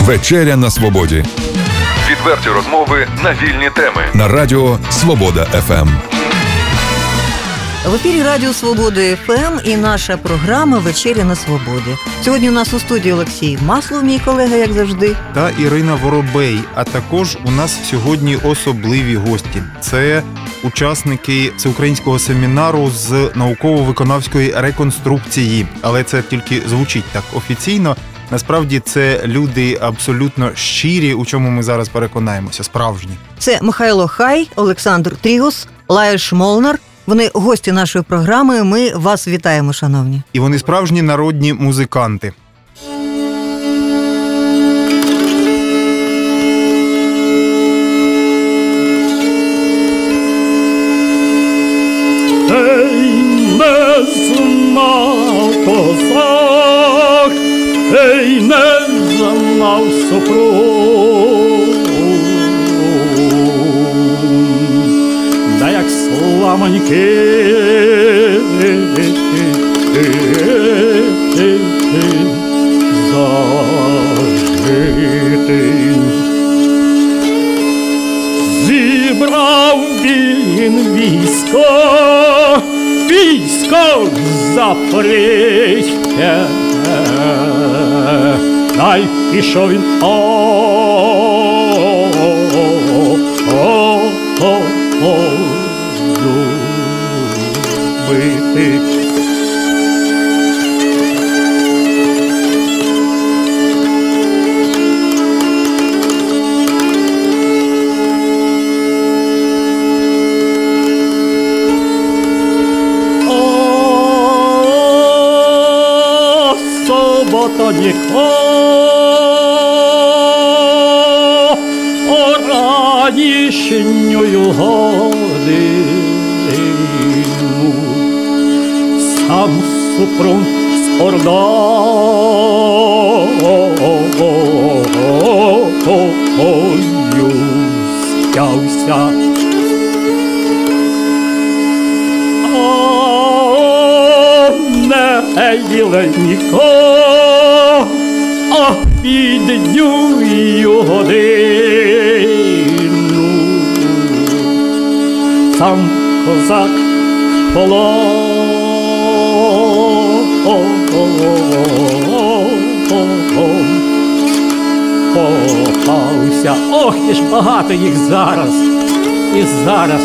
Вечеря на свободі. Відверті розмови на вільні теми. На радіо Свобода ФМ. В ефірі Радіо Свободи ФМ і наша програма Вечеря на свободі. Сьогодні у нас у студії Олексій Маслов, мій колега, як завжди. Та Ірина Воробей. А також у нас сьогодні особливі гості. Це учасники всеукраїнського семінару з науково-виконавської реконструкції. Але це тільки звучить так офіційно. Насправді це люди абсолютно щирі, у чому ми зараз переконаємося. Справжні Це Михайло Хай, Олександр Трігус, Лаєш Молнар. Вони гості нашої програми. Ми вас вітаємо, шановні. і вони справжні народні музиканти. Ей, не знав супруг. Да як сламаньки. Зібрав він військо, військо запорізьке, та й пішов він о, о, о, любити. О ранішньою годину, сам Супрун з ордою стявся. О, не біленько, а піднюю годину. Сам козак попався. Ох, і ж багато їх зараз. І зараз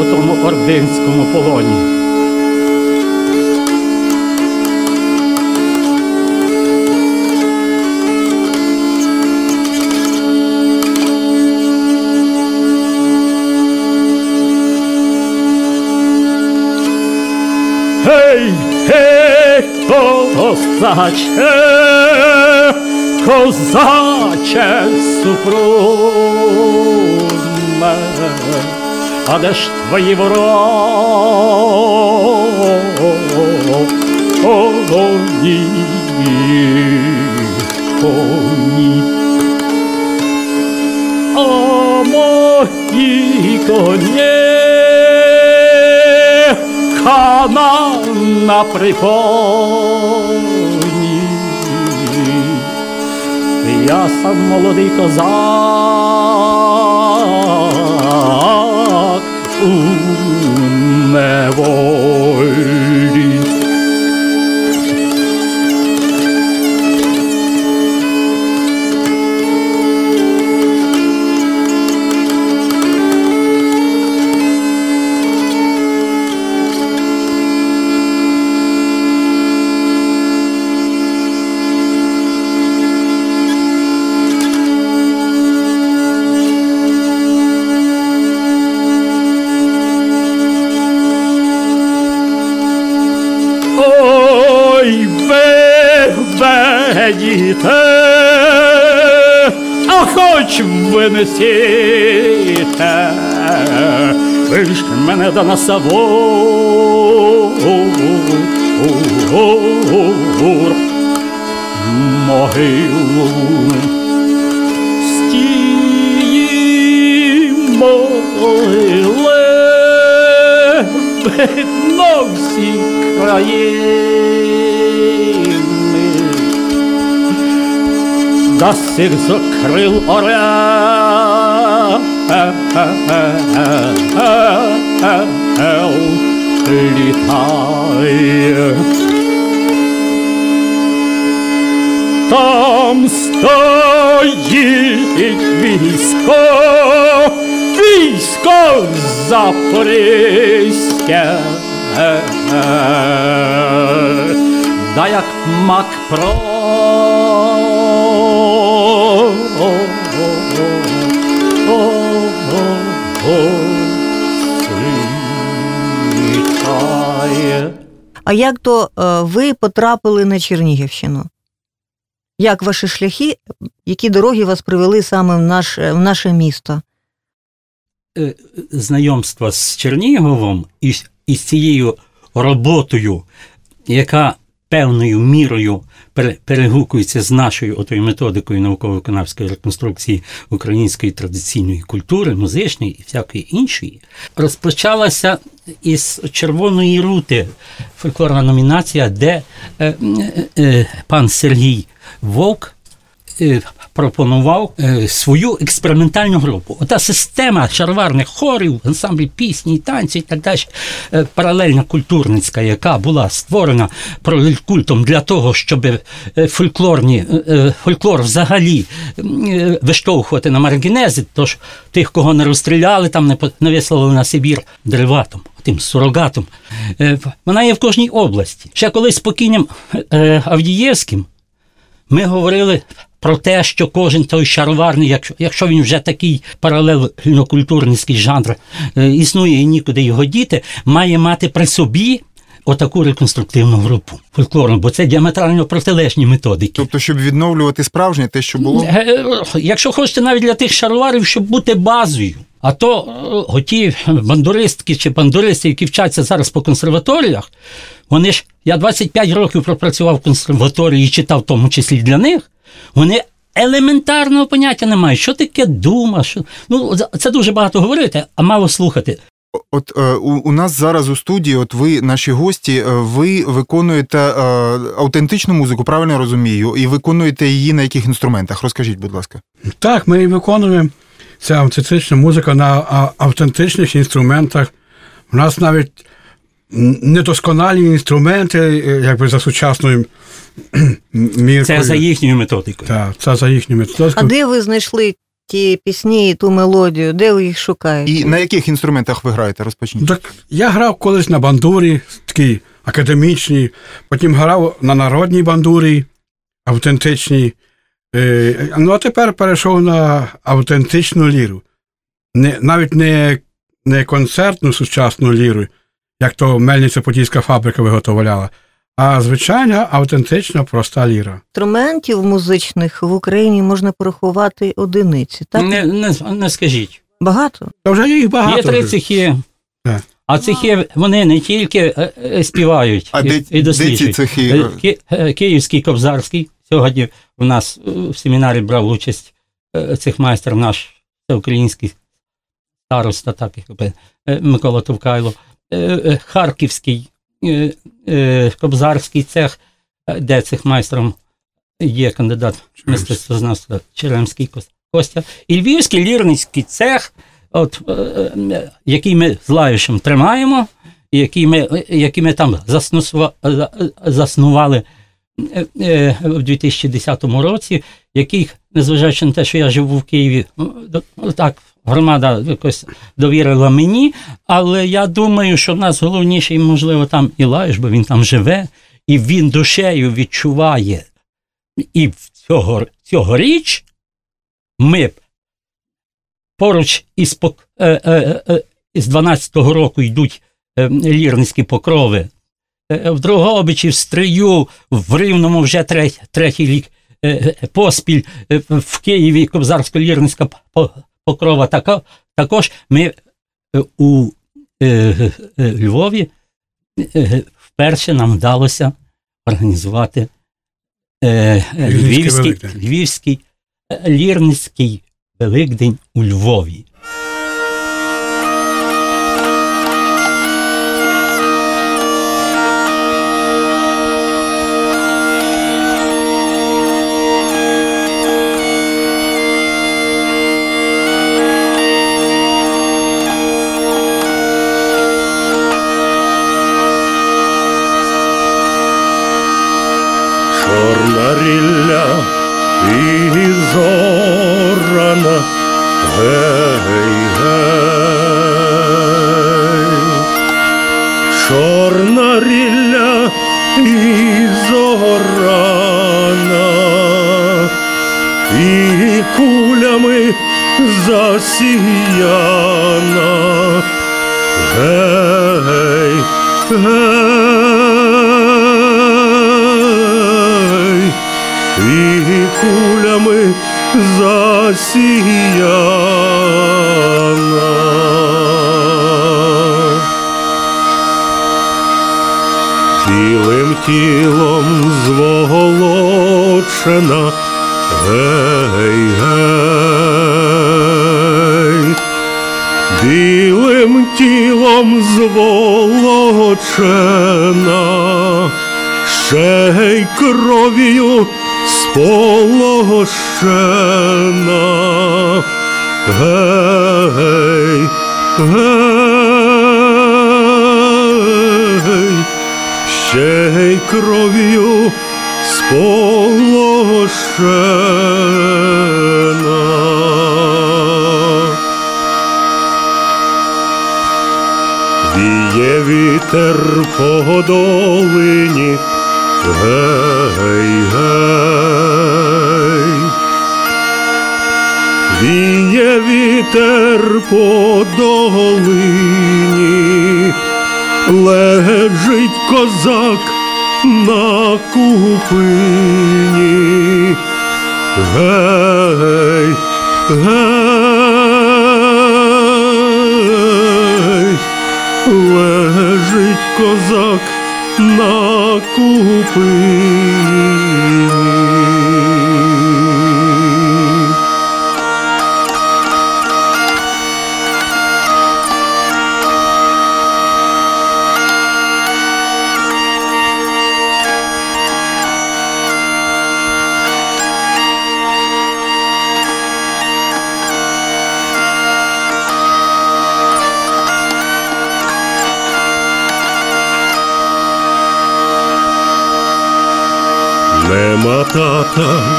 у тому ординському полоні. Гей, гей, козаче, козаче супруме, а де ж твої вороні, коні? А мої коні хана на припоні. Я сам молодий козак у неволі. Ведіте, а хоч винесіте, ви ж мене до насаву могилу. З тієї могили видно всі країни. За сих крил орел літає. Там стоїть військо, військо Запорізьке, да як мак про. А як то е, ви потрапили на Чернігівщину? Як ваші шляхи, які дороги вас привели саме в, наш, в наше місто? е, знайомства з Черніговом і, з- цією роботою, яка певною мірою перегукується з нашою отою методикою науково-виконавської реконструкції української традиційної культури, музичної і всякої іншої, розпочалася із червоної рути. Фольклорна номінація, де е, е, е, пан Сергій Вовк пропонував е, свою експериментальну групу. Ота система шарварних хорів, ансамблів пісні, танці і так далі, е, паралельна культурницька, яка була створена пролеткультом для того, щоб е, фольклорні, фольклор взагалі виштовхувати на маргінези, тож тих, кого не розстріляли, там не, вислали на Сибір дереватом. Тим сурогатом. Вона є в кожній області. Ще колись з покійним е, Авдієвським ми говорили про те, що кожен той шароварний, якщо, якщо він вже такий паралельно-культурницький жанр е, існує і нікуди його діти, має мати при собі отаку реконструктивну групу фольклорну, бо це діаметрально протилежні методики. Тобто, щоб відновлювати справжнє те, що було. Е, Якщо хочете навіть для тих шароварів, щоб бути базою. А то е, оті бандуристки чи бандуристи, які вчаться зараз по консерваторіях, вони ж, я 25 років пропрацював в консерваторії і читав в тому числі для них, вони елементарного поняття не мають. Що таке дума? Що... Ну, за- це дуже багато говорити, а мало слухати. От е, у, у нас зараз у студії, от ви, наші гості, е, ви виконуєте е, автентичну музику, правильно я розумію, і виконуєте її на яких інструментах? Розкажіть, будь ласка. Так, ми і виконуємо цю автентичну музику на а, автентичних інструментах. У нас навіть недосконалі інструменти, якби за сучасною міркою. Це за їхньою методикою. Так, це за їхню А де ви знайшли ті пісні, і ту мелодію? Де ви їх шукаєте? І на яких інструментах ви граєте? Розпочніть. Так, я грав колись на бандурі, такій академічній, потім грав на народній бандурі, автентичній. Е, ну, а тепер перейшов на автентичну ліру. Не, навіть не, не концертну сучасну ліру, як то Мельниця Подільська фабрика виготовляла, а звичайна автентична проста ліра. Інструментів музичних в Україні можна порахувати одиниці. Так? Не, не, не скажіть. Багато? Та вже їх багато. Є три цехи. Так. А цехи вони не тільки е, е, співають А і, де, і де ці цехи? Е, Ки- Київський Кобзарський. Сьогодні в нас в семінарі брав участь е, цих майстер наш всеукраїнський староста, так як Микола Товкайло. Харківський Кобзарський цех, е, де цих майстром є кандидат мистецтвознавства Черемський Костя. І Львівський лірницький цех, от, е, е, який ми з Лавішем тримаємо, який ми, е, який ми там заснували е, е, в 2010 році, який, незважаючи на те, що я живу в Києві, ну, ну, так, громада якось довірила мені, але я думаю, що в нас головніше, і, можливо, там і бо він там живе, і він душею відчуває. І цього, цьогоріч ми поруч із, е, е, е, із 12-го року йдуть е, лірницькі покрови. Е, В Дрогобичі, в Стрию, в Рівному вже третій, третій рік е, е, поспіль, е, в Києві Кобзарсько-лірницька покрова. Також ми е, у е, е, Львові е, вперше нам вдалося організувати е, е, Львівський Львівський, Великдень. Чорна рілля і зорана, гей, гей, чорна рілля і зорана, і кулями засіяна, гей, гей. І кулями засіяна. Білим тілом зволочена, гей, гей, білим тілом зволочена, ще й кров'ю сполощена. Гей, гей, ще й кров'ю сполощена. Віє вітер по долині, гей, гей. Віє вітер по долині, лежить козак на купині. Гей, гей, лежить козак на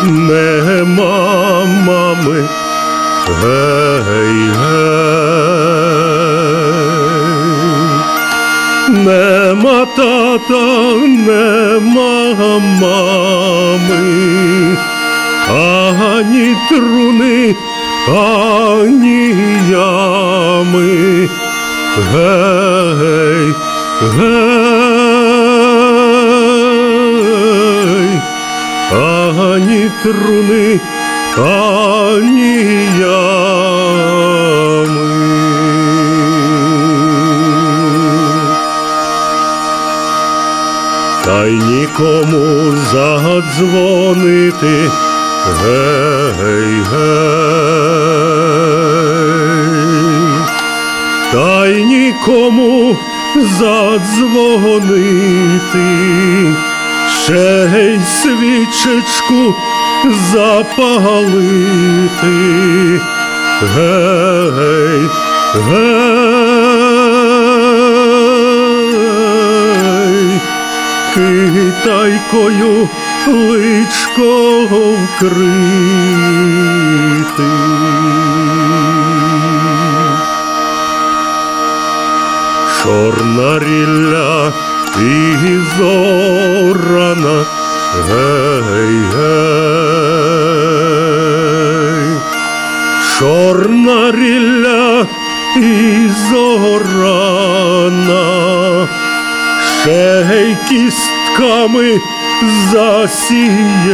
нема мами, гей, гей. Нема тата, нема мами, ані труни, ані ями. Гей, гей, ані труни, ані ями. Та й нікому задзвонити, гей, гей, та й нікому задзвонити, ще й свічечку запалити, гей, гей, китайкою личко вкрити. Чорна рілля і зорана, гей, гей, чорна рілля і зорана, ще й кістками засіяна.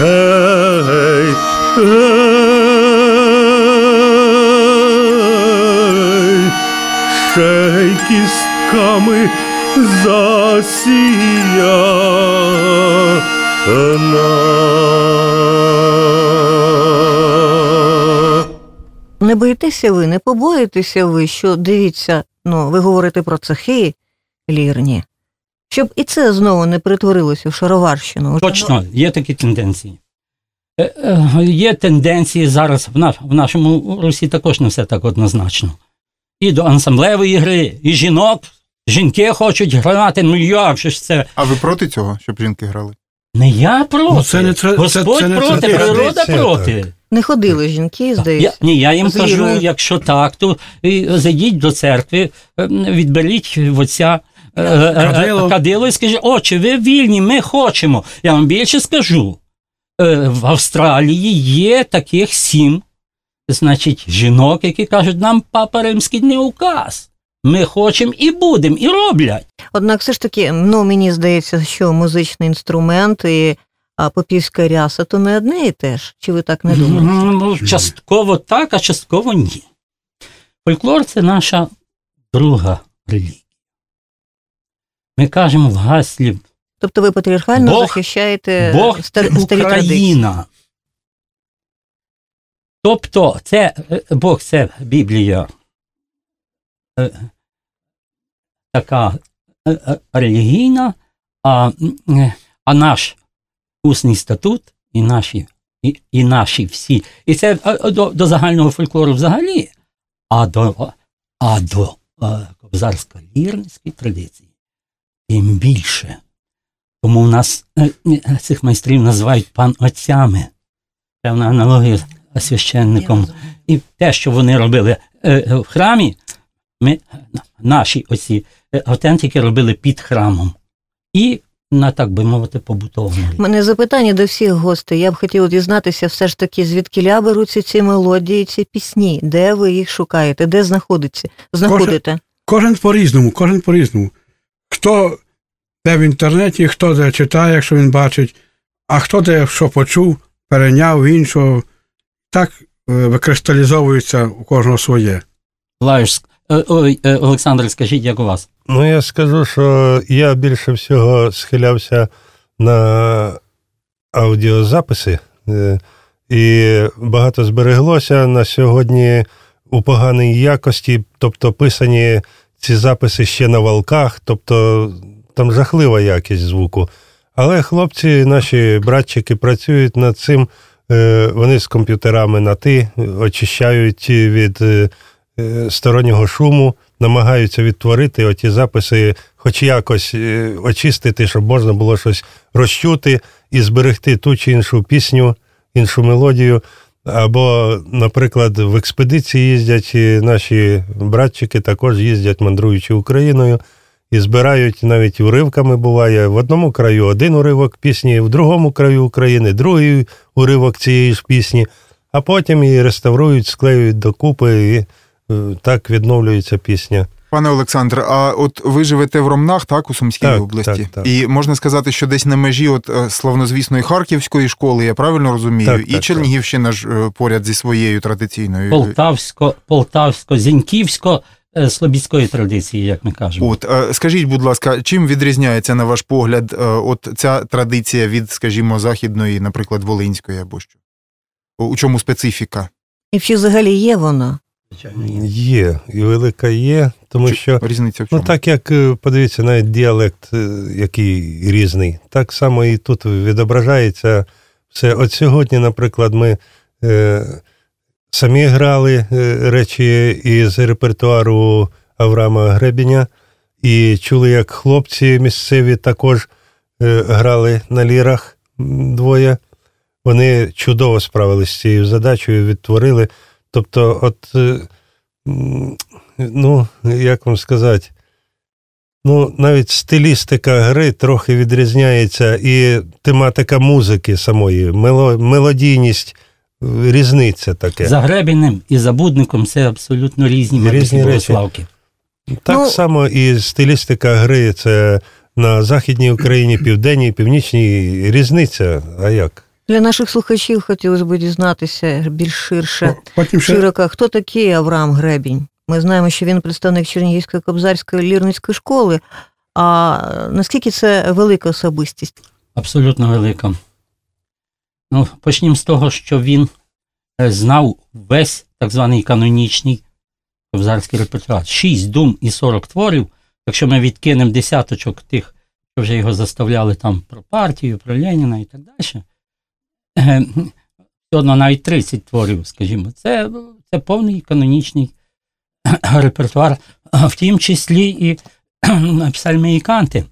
Гей, гей, ще й засіяна. Не боїтеся ви, не побоїтеся ви, що дивіться, ну, ви говорите про цехи лірні, щоб і це знову не перетворилося в шароварщину. Точно, є такі тенденції. Е, е, Є тенденції зараз в нашому Русі також не все так однозначно. І до ансамблевої гри, і жінок. Жінки хочуть грати, ну як же ж це? А ви проти цього, щоб жінки грали? Не я проти. Ну, це не тра- Господь це- це не проти, традиція, природа так. проти. Не ходили жінки, Я, здається. ні, я їм З кажу, якщо так, то зайдіть до церкви, е, відберіть в отця е, е, Кадило. кадило і скажіть, отче, ви вільні, ми хочемо. Я вам більше скажу. е, в Австралії є таких сім, значить, жінок, які кажуть, нам папа римський не указ. Ми хочемо і будемо, і роблять. Однак, все ж таки, ну мені здається, що музичний інструмент і а, попівська ряса то не одне і те ж. Чи ви так не думаєте? Ну, частково так, а частково ні. Фольклор це наша друга релігія. Ми кажемо в гаслі Тобто ви патріархально Бог- захищаєте Бог Е, стар, старі традиції. Україна. Тобто, це е, Бог це Біблія. Така е, е, релігійна, а, е, а наш усний статут і наші, і, і наші всі. І це до, до загального фольклору взагалі, а до, а до е, кобзарсько-лірницької традиції тим більше. Тому в нас цих майстрів називають пан отцями. Певна аналогія з священником. І те, що вони робили в храмі, ми, наші оці е, автентики робили під храмом. І на, так би мовити, побутовому. мене запитання до всіх гостей. Я б хотіла дізнатися все ж таки, звідки беруться ці мелодії, ці пісні, де ви їх шукаєте, де знаходиться, знаходите? Кожен по-різному, кожен по-різному. Хто де в інтернеті, хто де читає, якщо він бачить, а хто де що почув, перейняв іншого. Так е, викристалізовується у кожного своє. Е, Олександр, скажіть, як у вас? Ну, я скажу, що я більше всього схилявся на аудіозаписи, е, і багато збереглося на сьогодні у поганій якості, тобто писані ці записи ще на валках, тобто там жахлива якість звуку. Але хлопці, наші братчики, працюють над цим. е, Вони з комп'ютерами на ти очищають від е, е, стороннього шуму, намагаються відтворити оті записи, хоч якось е, очистити, щоб можна було щось розчути і зберегти ту чи іншу пісню, іншу мелодію. Або, наприклад, в експедиції їздять наші братчики, також їздять, мандруючи Україною, і збирають навіть уривками буває в одному краю один уривок пісні, в другому краю України другий уривок цієї ж пісні, а потім її реставрують, склеюють докупи, і е, так відновлюється пісня. Пане Олександр, а от ви живете в Ромнах, так, у Сумській Так, області? так, так. І можна сказати, що десь на межі от е, славнозвісної Харківської школи, я правильно розумію, Так, і так, Чернігівщина ж е, поряд зі своєю традиційною. Полтавсько, Полтавсько, Зіньківсько, е, слобідської традиції, як ми кажемо. От е, скажіть, будь ласка, чим відрізняється на ваш погляд е, от ця традиція від, скажімо, західної, наприклад, волинської або що? У у чому специфіка? І чи взагалі є вона? Є, і велика є, тому Чи- що різниця в ну так як е, подивіться, навіть діалект, е, який різний, так само і тут відображається все. От сьогодні, наприклад, ми е, самі грали е, речі із репертуару Авраама Гребеня, і чули, як хлопці місцеві також е, грали на лірах двоє. Вони чудово справилися з цією задачею, відтворили. Тобто, от, е, ну, як вам сказати, ну, навіть стилістика гри трохи відрізняється, і тематика музики самої, мелодійність, е, різниця таке. За Гребіним і Забудником це абсолютно різні Різні речі. Богославки. Так Ну- само і стилістика гри це на Західній Україні, Південній, Північній різниця. А як? Для наших слухачів хотілося б дізнатися більш ширше. Потім ще Широко, хто такий Авраам Гребінь? Ми знаємо, що він представник Чернігівської кобзарської лірницької школи. А наскільки це велика особистість? Абсолютно велика. Ну, почнімо з того, що він е, знав весь так званий канонічний кобзарський репертуар. Шість дум і 40 творів. Якщо ми відкинемо десяточок тих, що вже його заставляли там про партію, про Леніна і так далі. Е, одно навіть 30 творів, скажімо, це, це повний канонічний репертуар, в тім числі і псальми і канти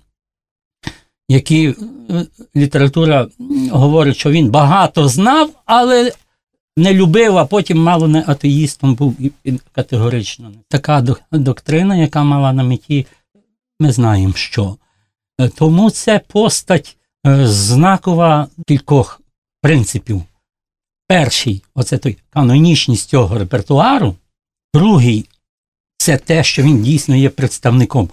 які е, література говорить, що він багато знав, але не любив, а потім мало не атеїстом був категорично. Така доктрина, яка мала на меті, ми знаємо що. Е, Тому це постать знакова кількох принципів. Перший оце той канонічність цього репертуару, другий це те, що він дійсно є представником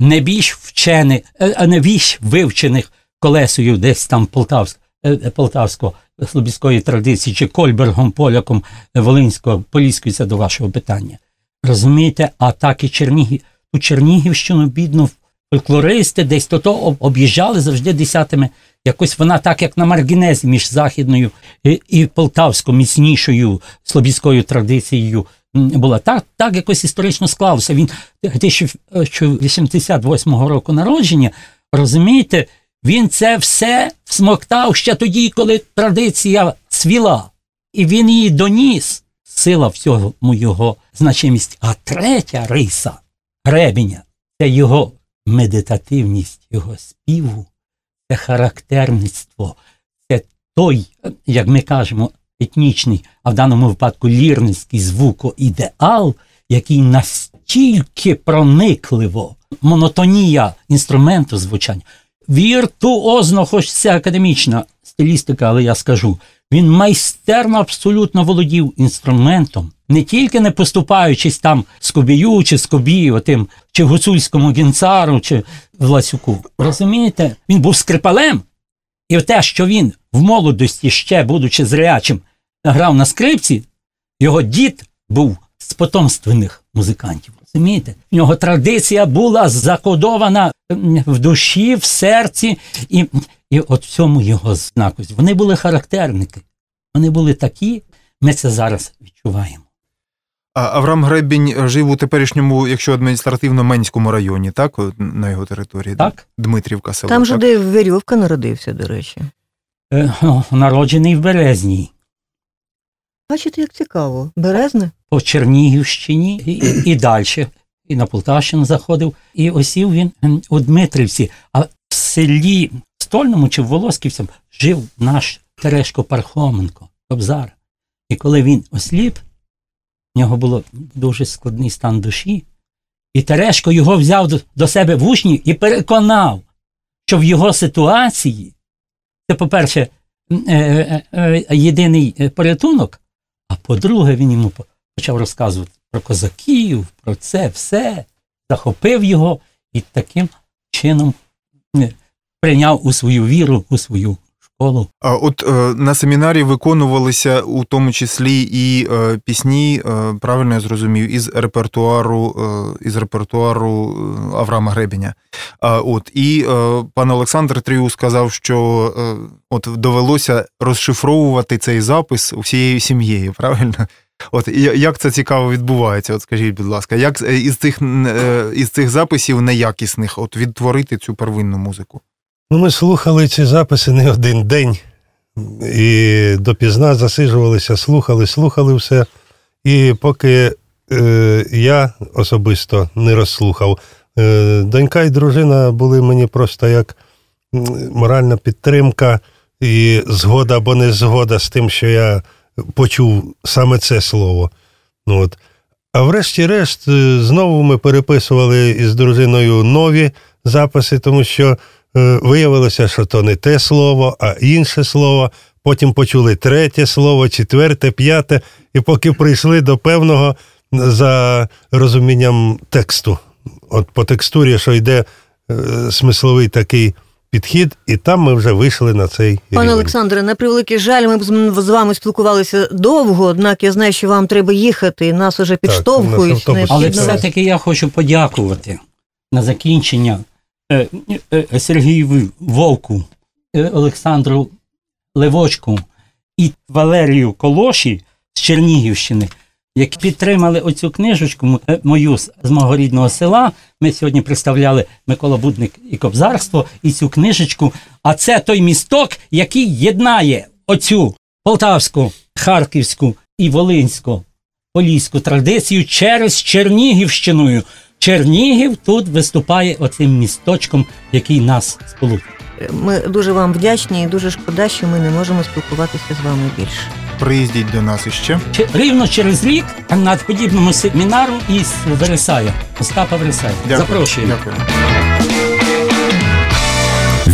не більш вчених, е, а не більш вивчених колесою десь там Полтавськ, е, е, полтавсько слобідської традиції, чи Кольбергом, поляком Волинського, Поліської, це до вашого питання. Розумієте, а так і Чернігів, ту Чернігівщину, бідну, фольклористи десь то то об'їжджали завжди десятими. Якось вона так, як на маргінезі між західною і, і полтавсько міцнішою слобідською традицією була. Так, так якось історично склалося. Він 1088 року народження, розумієте, він це все всмоктав ще тоді, коли традиція цвіла. І він її доніс. Сила всього його значимість. А третя риса гребеня це його медитативність, його співу, це характерництво, це той, як ми кажемо, етнічний, а в даному випадку лірницький звукоідеал, який настільки проникливо, монотонія інструменту звучання, віртуозно, хоч це академічна стилістика, але я скажу, він майстерно абсолютно володів інструментом, не тільки не поступаючись там Скобію чи Скобію, отим, чи гуцульському гінцару, чи Власюку. Розумієте, він був скрипалем, і те, що він в молодості, ще будучи зрячим, грав на скрипці, його дід був з потомственних музикантів. Розумієте? В нього традиція була закодована в душі, в серці, і, і от в цьому його знакость. Вони були характерники. Вони були такі, ми це зараз відчуваємо. А Авраам Гребінь жив у теперішньому, якщо адміністративно Менському районі, так? На його території. Так? Дмитрівка село. Там же так? де Верьовка народився, до речі. Е, народжений в Березній. Бачите, як цікаво. Березне? по Чернігівщині і, і, і далі. І на Полтавщину заходив. І осів він у Дмитрівці. А в селі Стольному чи в Волосківці жив наш Терешко Пархоменко, Кобзар. І коли він осліп, в нього було дуже складний стан душі. І Терешко його взяв до, до себе в учні і переконав, що в його ситуації це, по-перше, е, е, е, єдиний порятунок, а по-друге, він йому почав розказувати про козаків, про це все, захопив його і таким чином прийняв у свою віру, у свою школу. А от е, на семінарі виконувалися у тому числі і е, пісні, е, правильно я зрозумів, із репертуару, е, із репертуару е, Авраама Гребеня. От, і е, пан Олександр Тріу сказав, що от довелося розшифровувати цей запис усією сім'єю, правильно? От як це цікаво відбувається? От скажіть, будь ласка, як із цих, із цих записів неякісних от відтворити цю первинну музику? Ну, ми слухали ці записи не один день. І допізна засиджувалися, слухали, слухали все. І поки е, я особисто не розслухав, е, донька і дружина були мені просто як моральна підтримка і згода або не згода з тим, що я почув саме це слово. Ну, от. А врешті-решт, е, знову ми переписували із дружиною нові записи, тому що виявилося, що то не те слово, а інше слово. Потім почули третє слово, четверте, п'яте, і поки прийшли до певного за розумінням тексту. От по текстурі, що йде е, смисловий такий підхід, і там ми вже вийшли на цей Пане рівень. Олександре, на превеликий жаль, ми б з вами спілкувалися довго, однак я знаю, що вам треба їхати, і нас уже підштовхують. автобус. Але необхідно- все-таки я хочу подякувати на закінчення е, е, Сергію Вовку, е, Олександру Левочку і Валерію Колоші з Чернігівщини, які підтримали оцю книжечку е, мою з мого рідного села. Ми сьогодні представляли Микола Будник і Кобзарство і цю книжечку. А це той місток, який єднає оцю полтавську, харківську і волинську поліську традицію через Чернігівщиною. Чернігів тут виступає оцим місточком, який нас сполучує. Ми дуже вам вдячні і дуже шкода, що ми не можемо спілкуватися з вами більше. Приїздіть до нас іще. Чи- Рівно через рік на подібному семінару із Вересая, Остапа Вересая. Дякую. Запрошуємо. Дякую.